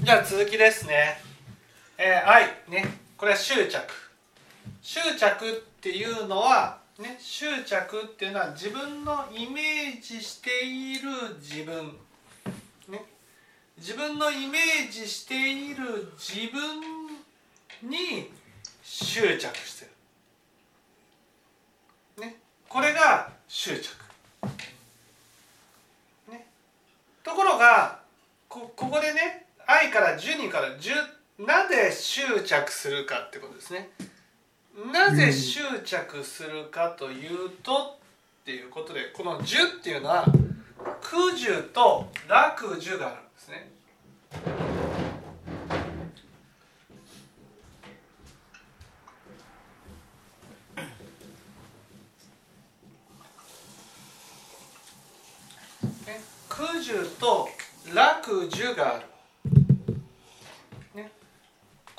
じゃあ続きですね。えー、愛ねこれは執着。執着っていうのはね執着っていうのは自分のイメージしている自分ね自分のイメージしている自分に執着してる。ねこれが執着。ねところがこここでね愛から12から10なぜ執着するかってことですね。なぜ執着するかというとっていうことでこの10っていうのは空樹と楽樹があるんですね。空樹と楽樹がある、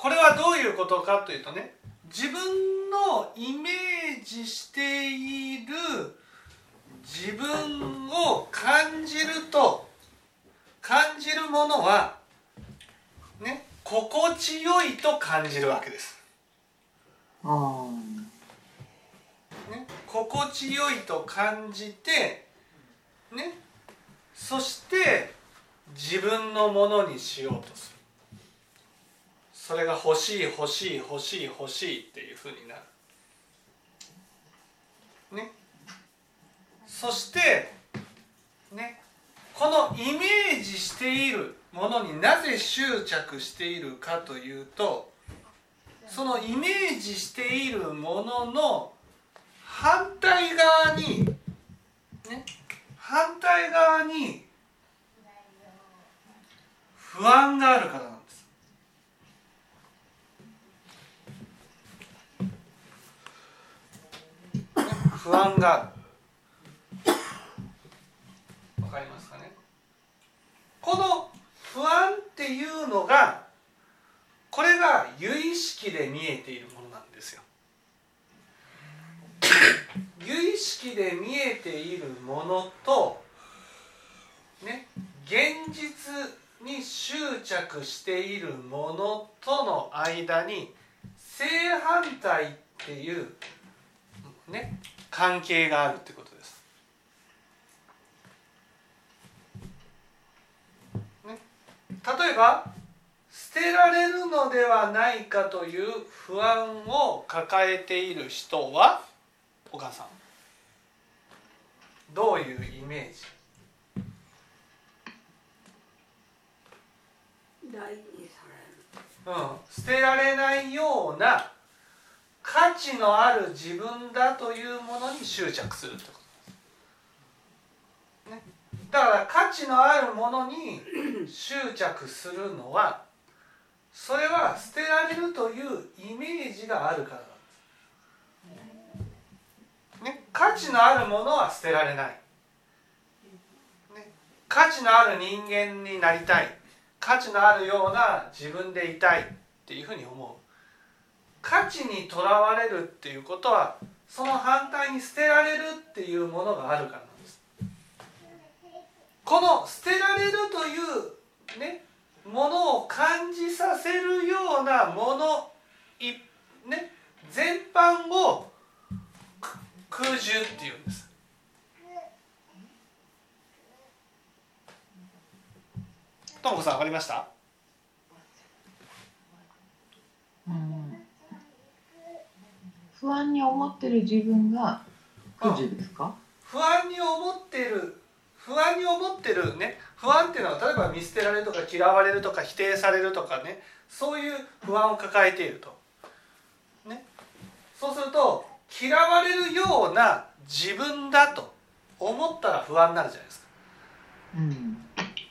これはどういうことかというとね自分のイメージしている自分を感じると感じるものはね心地よいと感じるわけです。ね、心地よいと感じてねそして自分のものにしようとするそれが欲しい欲しい欲しい欲しいっていうふうになる。ね。そしてね。このイメージしているものになぜ執着しているかというとそのイメージしているものの反対側にね。反対側に不安があるからなんです不安が。あるわかりますかね？この不安っていうのがこれが有意識で見えているものなんですよ。有意識で見えているものとね現実に執着しているものとの間に正反対っていうね関係があるってことです。ね、例えば捨てられるのではないかという不安を抱えている人はお母さん。どういうイメージ？うん、捨てられないような価値のある自分だというものに執着するってこと。です、ね、だから価値のあるものに執着するのはそれは捨てられるというイメージがあるからなんです、ね、価値のあるものは捨てられない、ね、価値のある人間になりたい。価値のあるような自分でいたいっていうふうに思う。価値にとらわれるっていうことはその反対に捨てられるっていうものがあるからなんです。この捨てられるというねものを感じさせるようなものいね全般を空中っていうんです。ともこさん分かりましたうん不安に思ってる自分が不自ですか、不安に思ってる。不安に思ってる。ね。不安っていうのは例えば見捨てられるとか嫌われるとか否定されるとかね。そういう不安を抱えていると。ね、そうすると嫌われるような自分だと思ったら不安になるじゃないですか。うん。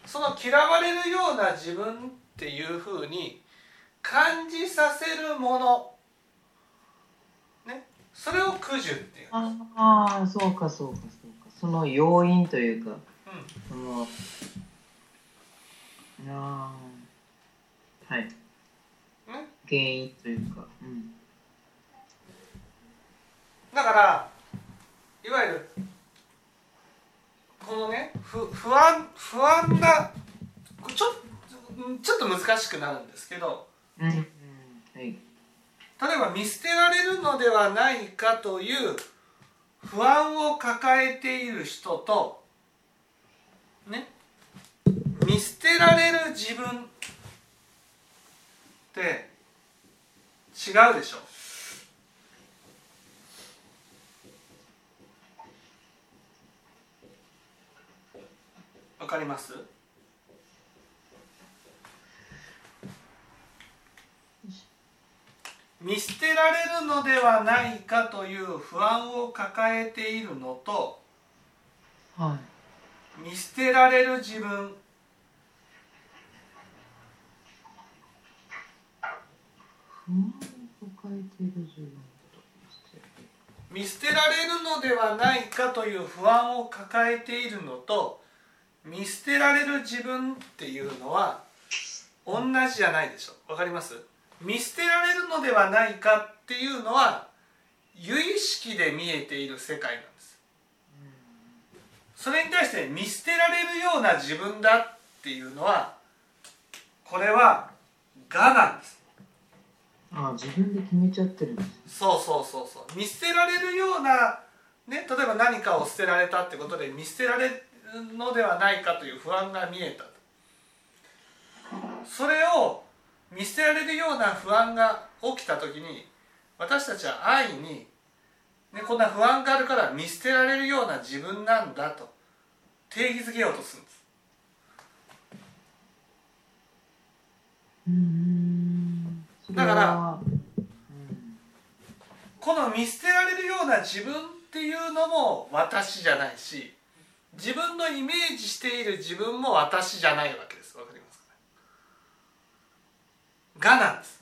その嫌われるような自分っていうふうに感じさせるものねそれを苦樹っていう。ああそうかそうかそうか。その要因というか、うん、そのあはい、ね、原因というか、うん、だからいわゆるこのね不不安不安なちょっちょっと難しくなるんですけど、うん。はい、例えば見捨てられるのではないかという不安を抱えている人とね見捨てられる自分って違うでしょ。わかります？見捨てられるのではないかという不安を抱えているのと、はい、見捨てられる自分。見捨てられるのではないかという不安を抱えているのと見捨てられる自分っていうのは同じじゃないでしょ。わかります？見捨てられるのではないかっていうのは有意識で見えている世界なんです。それに対して見捨てられるような自分だっていうのはこれは我なんです。ああ自分で決めちゃってるんです。そうそうそうそう。見捨てられるようなね例えば何かを捨てられたってことで見捨てられるのではないかという不安が見えたそれを見捨てられるような不安が起きた時に私たちは愛に、ね、こんな不安があるから見捨てられるような自分なんだと定義づけようとするんです。だから、この見捨てられるような自分っていうのも私じゃないし自分のイメージしている自分も私じゃないわけですわかりますがなんです。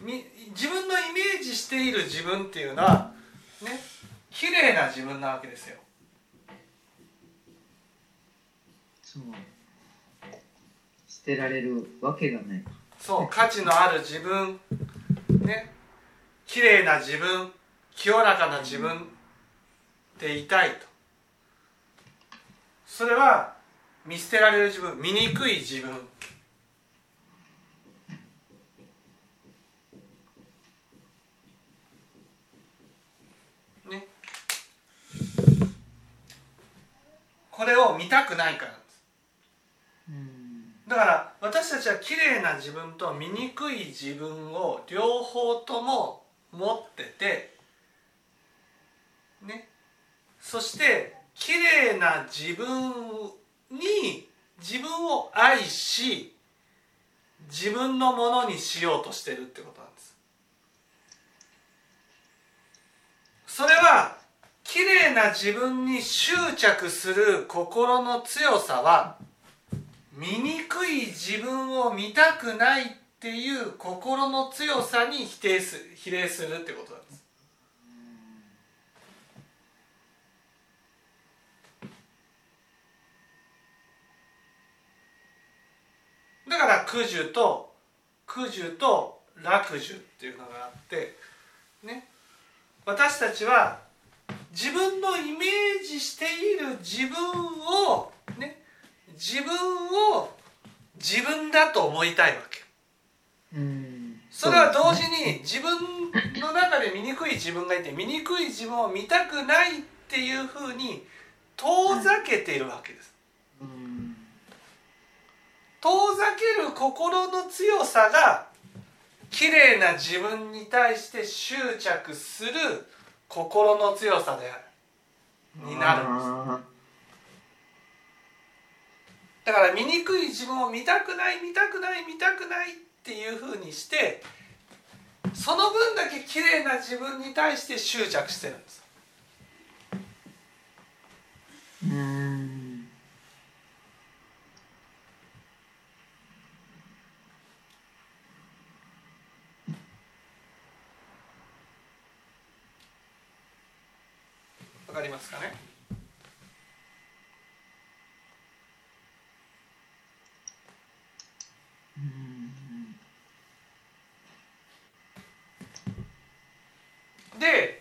ね、自分のイメージしている自分っていうのはね。綺麗な自分なわけですよ。そう。捨てられるわけがない。そう。価値のある自分。ね。綺麗な自分。清らかな自分。でいたいとそれは見捨てられる自分醜い自分。ね。これを見たくないからだから私たちは綺麗な自分と醜い自分を両方とも持っててね。そして綺麗な自分に自分を愛し自分のものにしようとしてるってことなんです。それは綺麗な自分に執着する心の強さは醜い自分を見たくないっていう心の強さに否定す比例するってことなんです。だから九十と九十と楽寿っていうのがあってね私たちは自分のイメージしている自分をね自分を自分だと思いたいわけ。それは同時に自分の中で醜い自分がいて醜い自分を見たくないっていうふうに遠ざけているわけです。遠ざける心の強さが綺麗な自分に対して執着する心の強さでになるんです。だから醜い自分を見たくない見たくない見たくないっていうふうにしてその分だけ綺麗な自分に対して執着してるんです。かりますかね？で、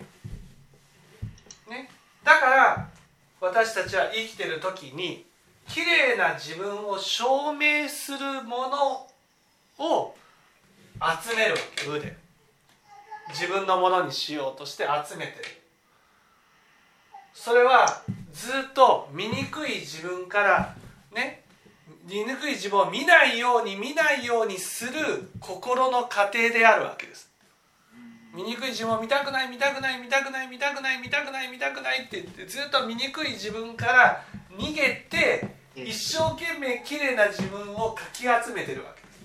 ね、だから私たちは生きてる時に綺麗な自分を証明するものを集めるわけ腕。自分のものにしようとして集めてる。それはずっと醜い自分からね醜い自分を見ないように見ないようにする心の過程であるわけです醜い自分を見たくない見たくない見たくない見たくない見たくない見たくないって言ってずっと醜い自分から逃げて一生懸命綺麗な自分をかき集めてるわけです。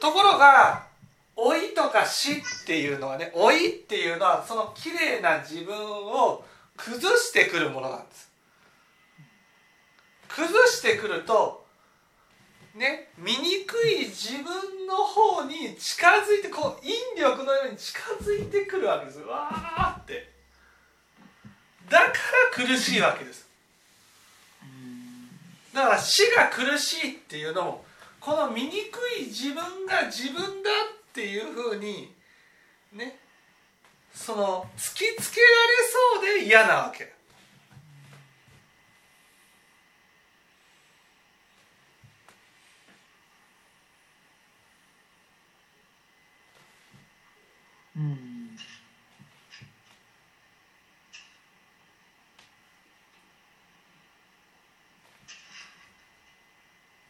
ところが老いとか死っていうのはね老いっていうのはその綺麗な自分を崩してくるものなんです。崩してくるとね醜い自分の方に近づいてこう引力のように近づいてくるわけです。わーって。だから苦しいわけです。だから死が苦しいっていうのもこの醜い自分が自分だっていうふうにねその突きつけられそうで嫌なわけ。うん。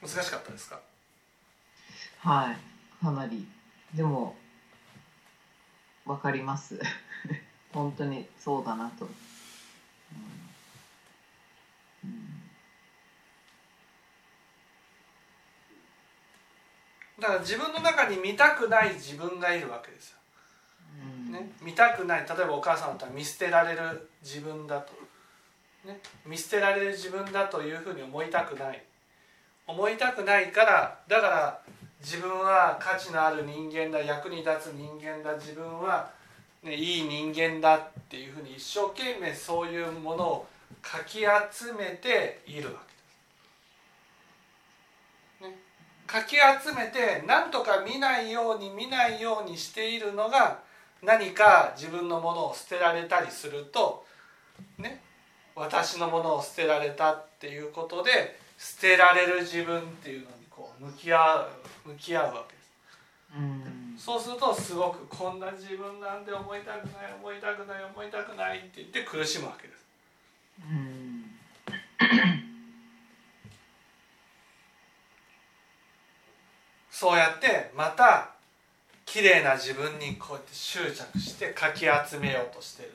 難しかったですか？はい。かなり。でもわかります。本当にそうだなと、うん。うん、だから自分の中に見たくない自分がいるわけですよ。ね、見たくない。例えばお母さんだったら見捨てられる自分だと、ね、見捨てられる自分だというふうに思いたくない。思いたくないからだから自分は価値のある人間だ役に立つ人間だ自分は、ね、いい人間だっていうふうに一生懸命そういうものをかき集めているわけです。ね、かき集めて何とか見ないように見ないようにしているのが何か自分のものを捨てられたりするとね私のものを捨てられたっていうことで捨てられる自分っていうのに向き合う向き合うわけです。うんそうするとすごくこんな自分なんで思いたくない思いたくない思いたくないって言って苦しむわけです。うんそうやってまた綺麗な自分にこうやって執着してかき集めようとしてる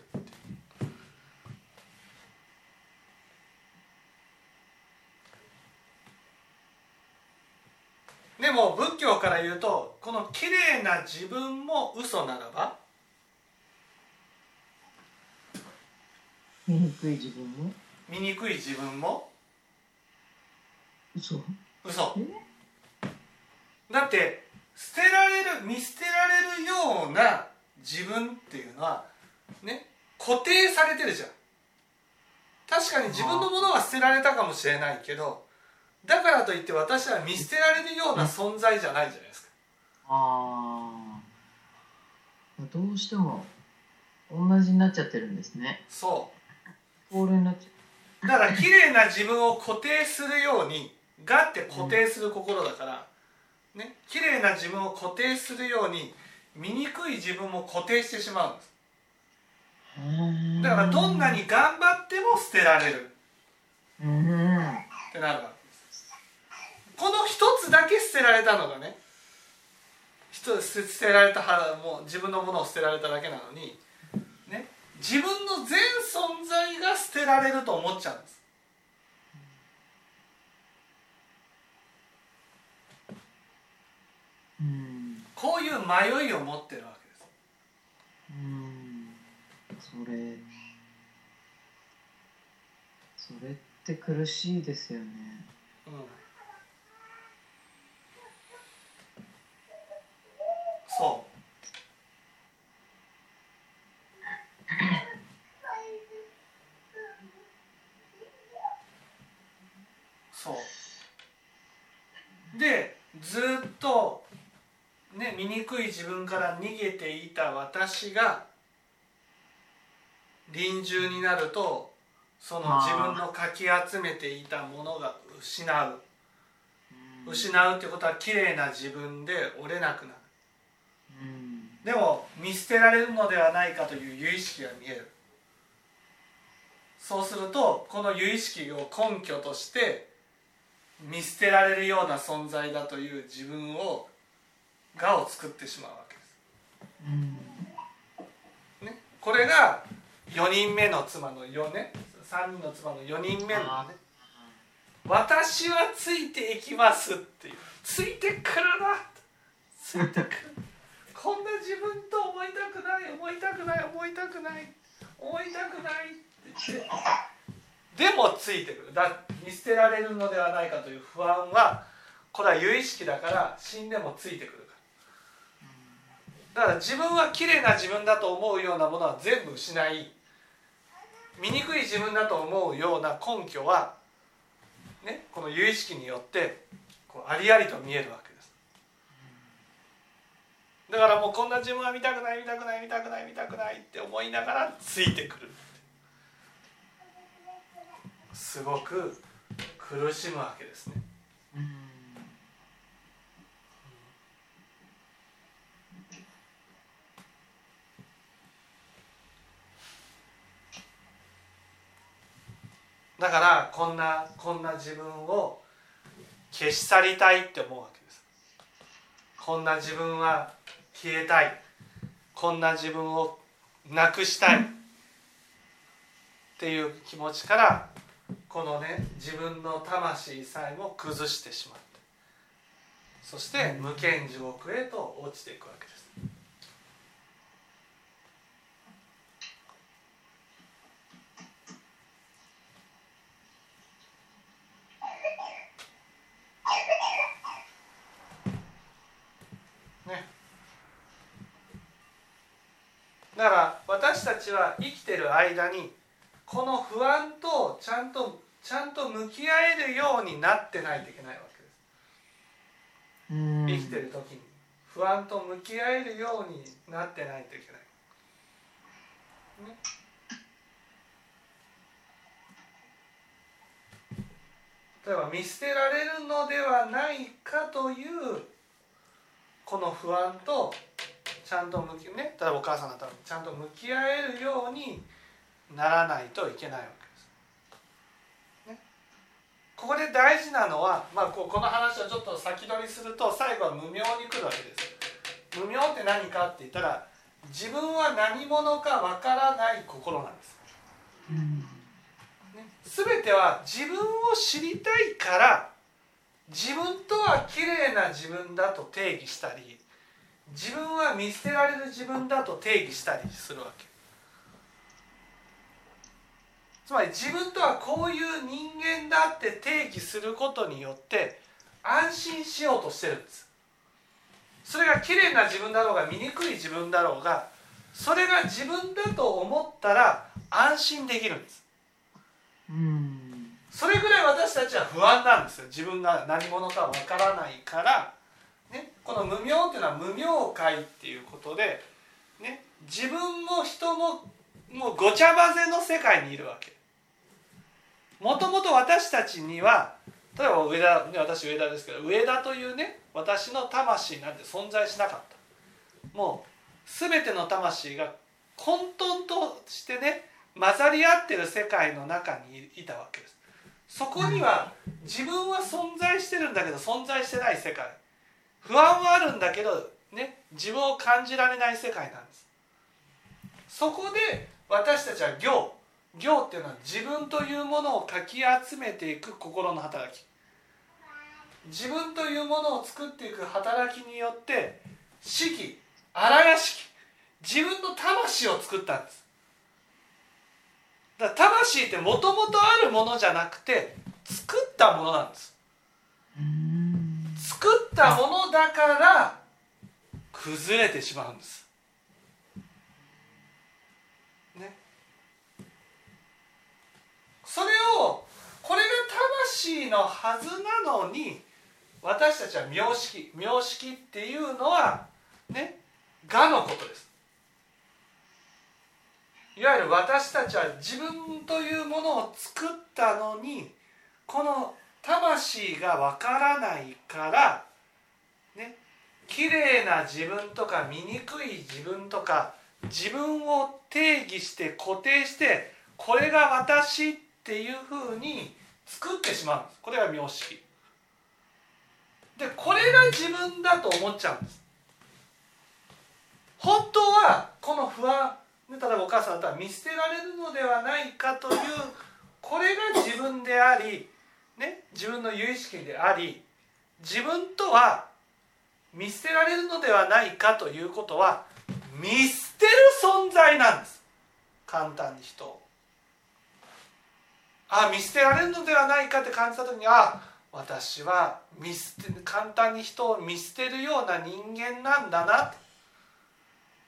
でも仏教から言うとこの綺麗な自分も嘘ならば醜い自分も？醜い自分も嘘？嘘。だって捨てられる見捨てられるような自分っていうのはね固定されてるじゃん。確かに自分のものは捨てられたかもしれないけどだからといって私は見捨てられるような存在じゃないじゃないですか。ああどうしても同じになっちゃってるんですね。そう。ボールになっちゃう。だから綺麗な自分を固定するようにがって固定する心だから、ね綺麗な自分を固定するように醜い自分も固定してしまうんです。だからどんなに頑張っても捨てられる。ってなるわけこの一つだけ捨てられたのがね一つ捨てられたもう自分のものを捨てられただけなのに、ね、自分の全存在が捨てられると思っちゃうんです。こういう迷いを持ってるわけです。うん。それそれって苦しいですよね。うんそう。そう。でずっとね、醜い自分分から逃げていた私が臨終になるとその自分のかき集めていたものが失う。失うってことは綺麗な自分で折れなくなるでも見捨てられるのではないかという由意識が見える。そうするとこの由意識を根拠として見捨てられるような存在だという自分をがを作ってしまうわけです。ね、これが4人目の妻の4ね。3人の妻の4人目のね。私はついていきますっていう。ついてくるなついてくるこんな自分と思いたくない思いたくない思いたくない思いたくないって言って。でもついてくる。だ見捨てられるのではないかという不安はこれは有意識だから死んでもついてくるから。だから自分は綺麗な自分だと思うようなものは全部失い。醜い自分だと思うような根拠は、ね、この有意識によってこうありありと見えるわけ。だからもうこんな自分は見たくない見たくない見たくない見たくないって思いながらついてくるすごく苦しむわけですね。だからこんなこんな自分を消し去りたいって思うわけですこんな自分は消えたい。こんな自分をなくしたい。っていう気持ちからこのね自分の魂さえも崩してしまって。そして無間地獄へと落ちていくわけですだから私たちは生きてる間にこの不安とちゃんとちゃんと向き合えるようになってないといけないわけです。生きてる時に不安と向き合えるようになってないといけない。ね、例えば見捨てられるのではないかというこの不安とちゃんと向きね例えばお母さんだったらちゃんと向き合えるようにならないといけないわけです。ね、ここで大事なのは、まあ、ここの話をちょっと先取りすると最後は無明に来るわけです。無明って何かって言ったら自分は何者かわからない心なんです。ね、全ては自分を知りたいから自分とは綺麗な自分だと定義したり自分は見捨てられる自分だと定義したりするわけつまり自分とはこういう人間だって定義することによって安心しようとしてるんです。それが綺麗な自分だろうが醜い自分だろうがそれが自分だと思ったら安心できるんです。それぐらい私たちは不安なんですよ。自分が何者かわからないから。ね、この無明っていうのは無明界っていうことで、ね、自分も人ももうごちゃ混ぜの世界にいるわけ。もともと私たちには例えば上田、ね、私上田ですけど上田というね私の魂なんて存在しなかった。もう全ての魂が混沌としてね混ざり合ってる世界の中にいたわけです。そこには自分は存在してるんだけど存在してない世界。不安はあるんだけどね自分を感じられない世界なんです。そこで私たちは行。行っていうのは自分というものをかき集めていく心の働き。自分というものを作っていく働きによって四季荒屋敷。自分の魂を作ったんです。だから魂ってもともとあるものじゃなくて作ったものなんです。作ったものだから崩れてしまうんです。それをこれが魂のはずなのに私たちは名式名式っていうのはねがのことです。いわゆる私たちは自分というものを作ったのにこの魂がわからないからね綺麗な自分とか醜い自分とか自分を定義して固定してこれが私っていうふうに作ってしまうんです。これが名式でこれが自分だと思っちゃうんです。本当はこの不安例えばお母さんだったら見捨てられるのではないかというこれが自分であり、ね、自分の有意識であり自分とは見捨てられるのではないかということは見捨てる存在なんです。簡単に人を。あ見捨てられるのではないかって感じた時にあ私は見捨て簡単に人を見捨てるような人間なんだな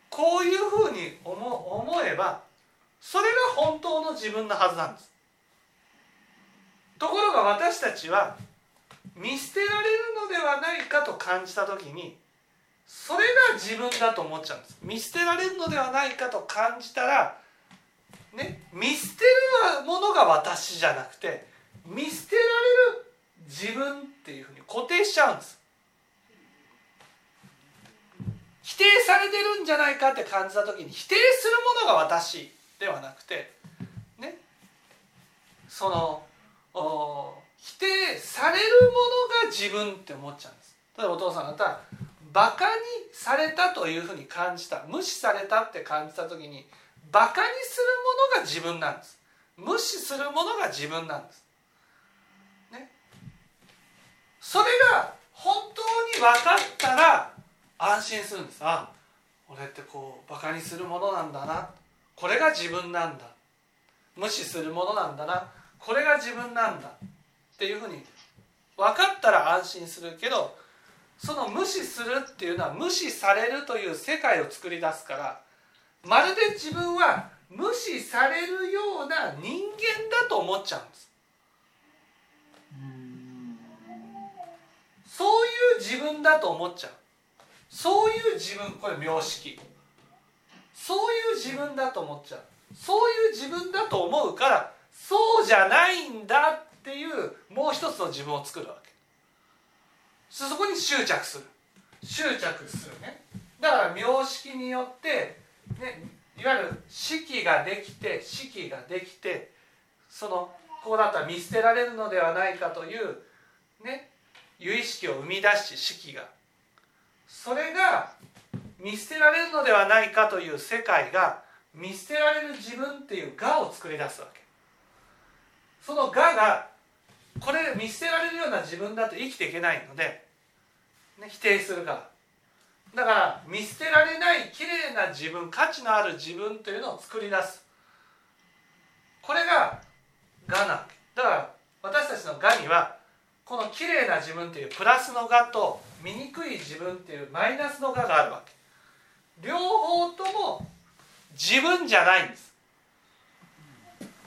こういうふうに思思えばそれが本当の自分のはずなんです。ところが私たちは見捨てられるのではないかと感じた時にそれが自分だと思っちゃうんです。見捨てられるのではないかと感じたら見捨てるものが私じゃなくて見捨てられる自分っていうふうに固定しちゃうんです。否定されてるんじゃないかって感じた時に否定するものが私ではなくてね。その否定されるものが自分って思っちゃうんです。例えばお父さんだったらバカにされたというふうに感じた無視されたって感じた時にバカにするものが自分なんです。無視するものが自分なんです。ね。それが本当に分かったら安心するんです。あ俺ってこうバカにするものなんだな。これが自分なんだ。無視するものなんだな。これが自分なんだ。っていうふうに分かったら安心するけどその無視するっていうのは無視されるという世界を作り出すからまるで自分は無視されるような人間だと思っちゃうんです。そういう自分だと思っちゃう。そういう自分これ名式そういう自分だと思っちゃう。そういう自分だと思うからそうじゃないんだっていうもう一つの自分を作るわけ。そこに執着する。執着するね。だから名式によって、ね、いわゆる式ができて式ができてそのこうだったら見捨てられるのではないかというね由意識を生み出し式が。それが見捨てられるのではないかという世界が見捨てられる自分っていう我を作り出すわけ。その我がこれ見捨てられるような自分だと生きていけないので、ね、否定するからだから見捨てられない綺麗な自分価値のある自分というのを作り出す。これが我なだから私たちの我にはこの綺麗な自分というプラスの我と醜い自分っていうマイナスの我があるわけ。両方とも自分じゃないんです。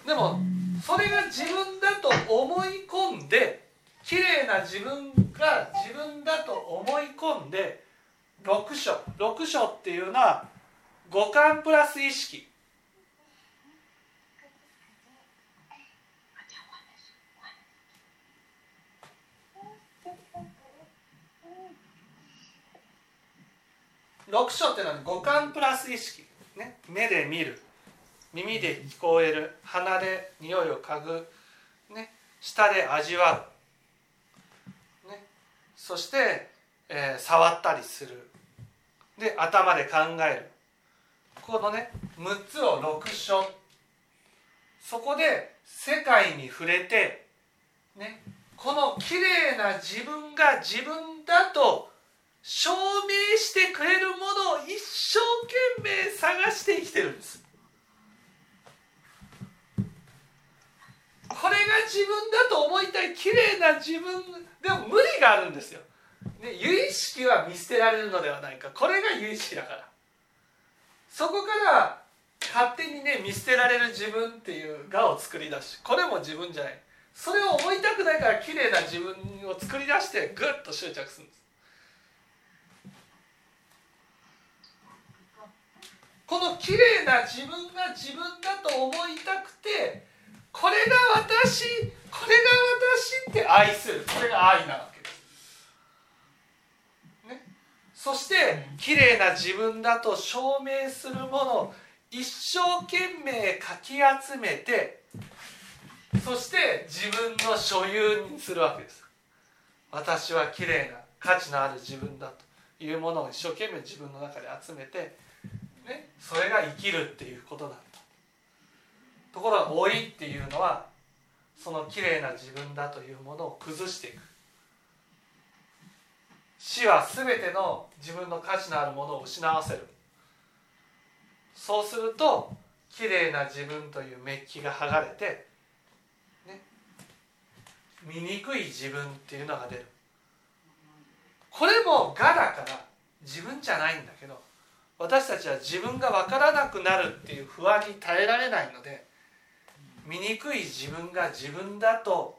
でもそれが自分だと思い込んで綺麗な自分が自分だと思い込んで6章。6章っていうのは五感プラス意識。6章っていうのは五感プラス意識、ね、目で見る。耳で聞こえる。鼻で匂いを嗅ぐ、ね、舌で味わう、ね、そして、えー、触ったりする。で頭で考える。このね6つを6章そこで世界に触れて、ね、この綺麗な自分が自分だと証明してくれるものを一生懸命探して生きてるんです。これが自分だと思いたい綺麗な自分でも無理があるんですよ、ね、有意識は見捨てられるのではないか。これが有意識だから。そこから勝手にね見捨てられる自分っていう我を作り出しこれも自分じゃない。それを思いたくないから綺麗な自分を作り出してグッと執着するんです。綺麗な自分が自分だと思いたくてこれが私これが私って愛する。これが愛なわけです。ね、そして綺麗な自分だと証明するものを一生懸命かき集めてそして自分の所有にするわけです。私は綺麗な価値のある自分だというものを一生懸命自分の中で集めて、ね、それが生きるっていうことなんだと。ころが老いっていうのはその綺麗な自分だというものを崩していく。死は全ての自分の価値のあるものを失わせる。そうすると綺麗な自分というメッキが剥がれて、ね、醜い自分っていうのが出る。これも我だから自分じゃないんだけど私たちは自分が分からなくなるっていう不安に耐えられないので醜い自分が自分だと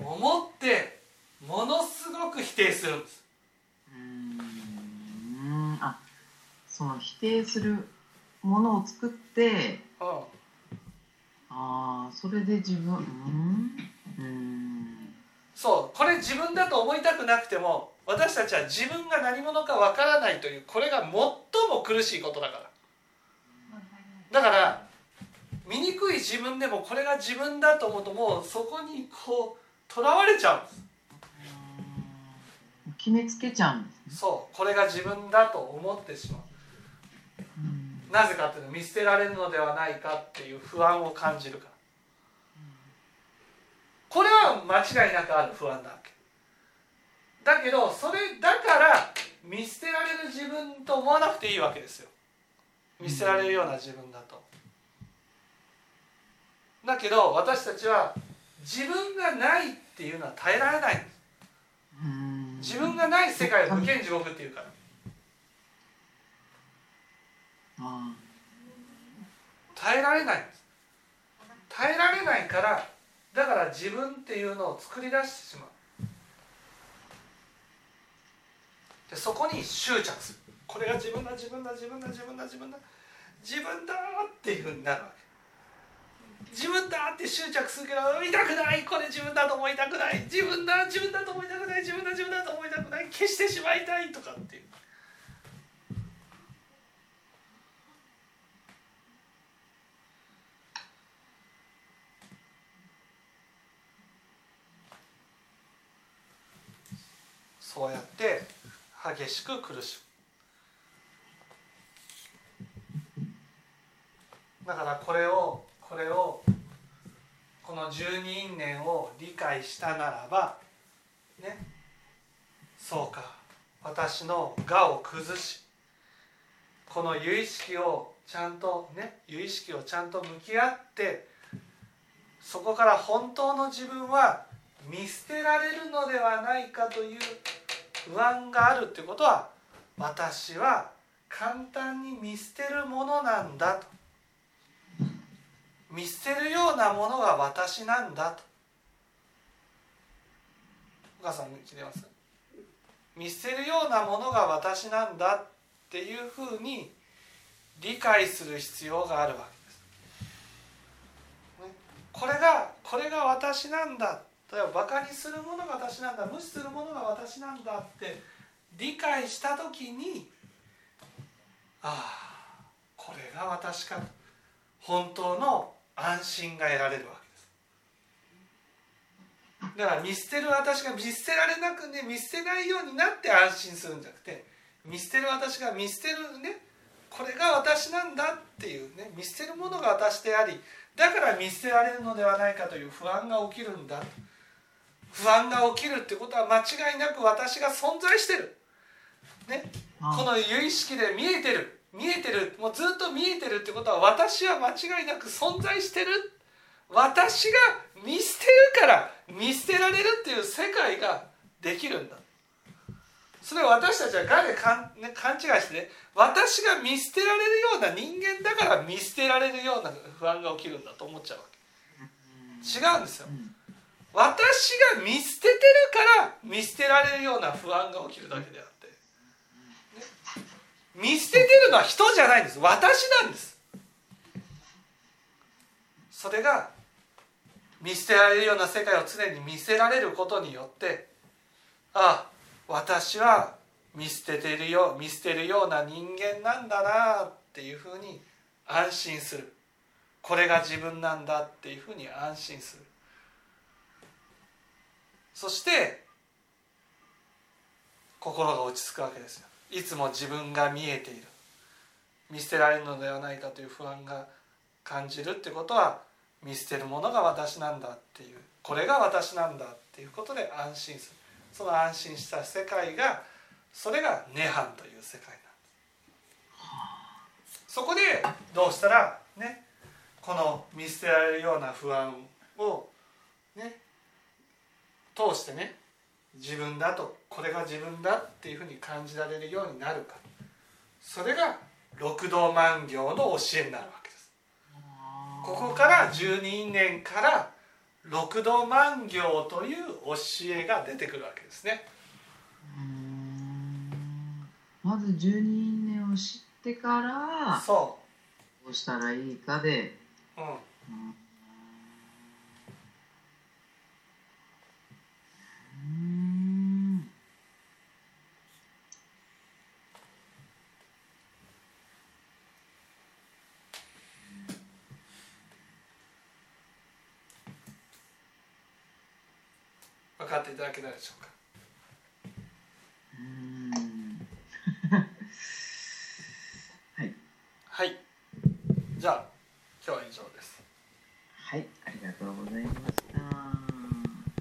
思ってものすごく否定するんです。うん。あその否定するものを作って、うん、ああそれで自分うん。そうこれ自分だと思いたくなくても私たちは自分が何者かわからないというこれが最も苦しいことだから。だから醜い自分でもこれが自分だと思うともうそこにこうとらわれちゃうんです決めつけちゃうんです、そうこれが自分だと思ってしまう。なぜかっていうと見捨てられるのではないかっていう不安を感じるから。これは間違いなくある不安だわけ。だけどそれだから見捨てられる自分と思わなくていいわけですよ。見捨てられるような自分だと。だけど私たちは自分がないっていうのは耐えられないんです自分がない世界を無限地獄っていうから。耐えられない耐えられないからだから自分っていうのを作り出してしまう。でそこに執着する。これが自分だ自分だ自分だ自分だ自分だ自分だっていうふうになるわけ自分だって執着するけど痛くないこれ自分だと思いたくない自分だ自分だと思いたくない自分だ自分だと思いたくない消してしまいたいとかっていう。そうやって激しく苦しむ。だからこれをこれをこの十二因縁を理解したならばねそうか私の我を崩しこの由意識をちゃんとね由意識をちゃんと向き合ってそこから本当の自分は見捨てられるのではないかという不安があるってことは私は簡単に見捨てるものなんだと。見捨てるようなものが私なんだと。お母さん聞いてます。見捨てるようなものが私なんだっていうふうに理解する必要があるわけです。これがこれが私なんだ。例えばバカにするものが私なんだ。無視するものが私なんだって理解した時にああこれが私か本当の安心が得られるわけです。だから見捨てる私が見捨てられなくね見捨てないようになって安心するんじゃなくて見捨てる私が見捨てるねこれが私なんだっていうね見捨てるものが私でありだから見捨てられるのではないかという不安が起きるんだ。不安が起きるってことは間違いなく私が存在してる、ね、この有意識で見えてる見えてるもうずっと見えてるってことは私は間違いなく存在してる。私が見捨てるから見捨てられるっていう世界ができるんだ。それを私たちは我で勘,、ね、勘違いしてね私が見捨てられるような人間だから見捨てられるような不安が起きるんだと思っちゃうわけ。違うんですよ。私が見捨ててるから見捨てられるような不安が起きるだけであって、ね、見捨ててるのは人じゃないんです。私なんです。それが見捨てられるような世界を常に見せられることによってああ私は見捨ててるよ見捨てるような人間なんだなっていうふうに安心する。これが自分なんだっていうふうに安心する。そして心が落ち着くわけですよ。いつも自分が見えている。見捨てられるのではないかという不安が感じるってことは見捨てるものが私なんだっていうこれが私なんだっていうことで安心する。その安心した世界がそれが涅槃という世界なんです。そこでどうしたらねこの見捨てられるような不安をね通してね自分だとこれが自分だっていうふうに感じられるようになるか。それが六道万行の教えになるわけです。ここから12年から六道万行という教えが出てくるわけですね。まず12年を知ってからそう。どうしたらいいかでうん、分かっていただけたでしょうか？はい。はい。じゃあ今日は以上です。はい。ありがとうございます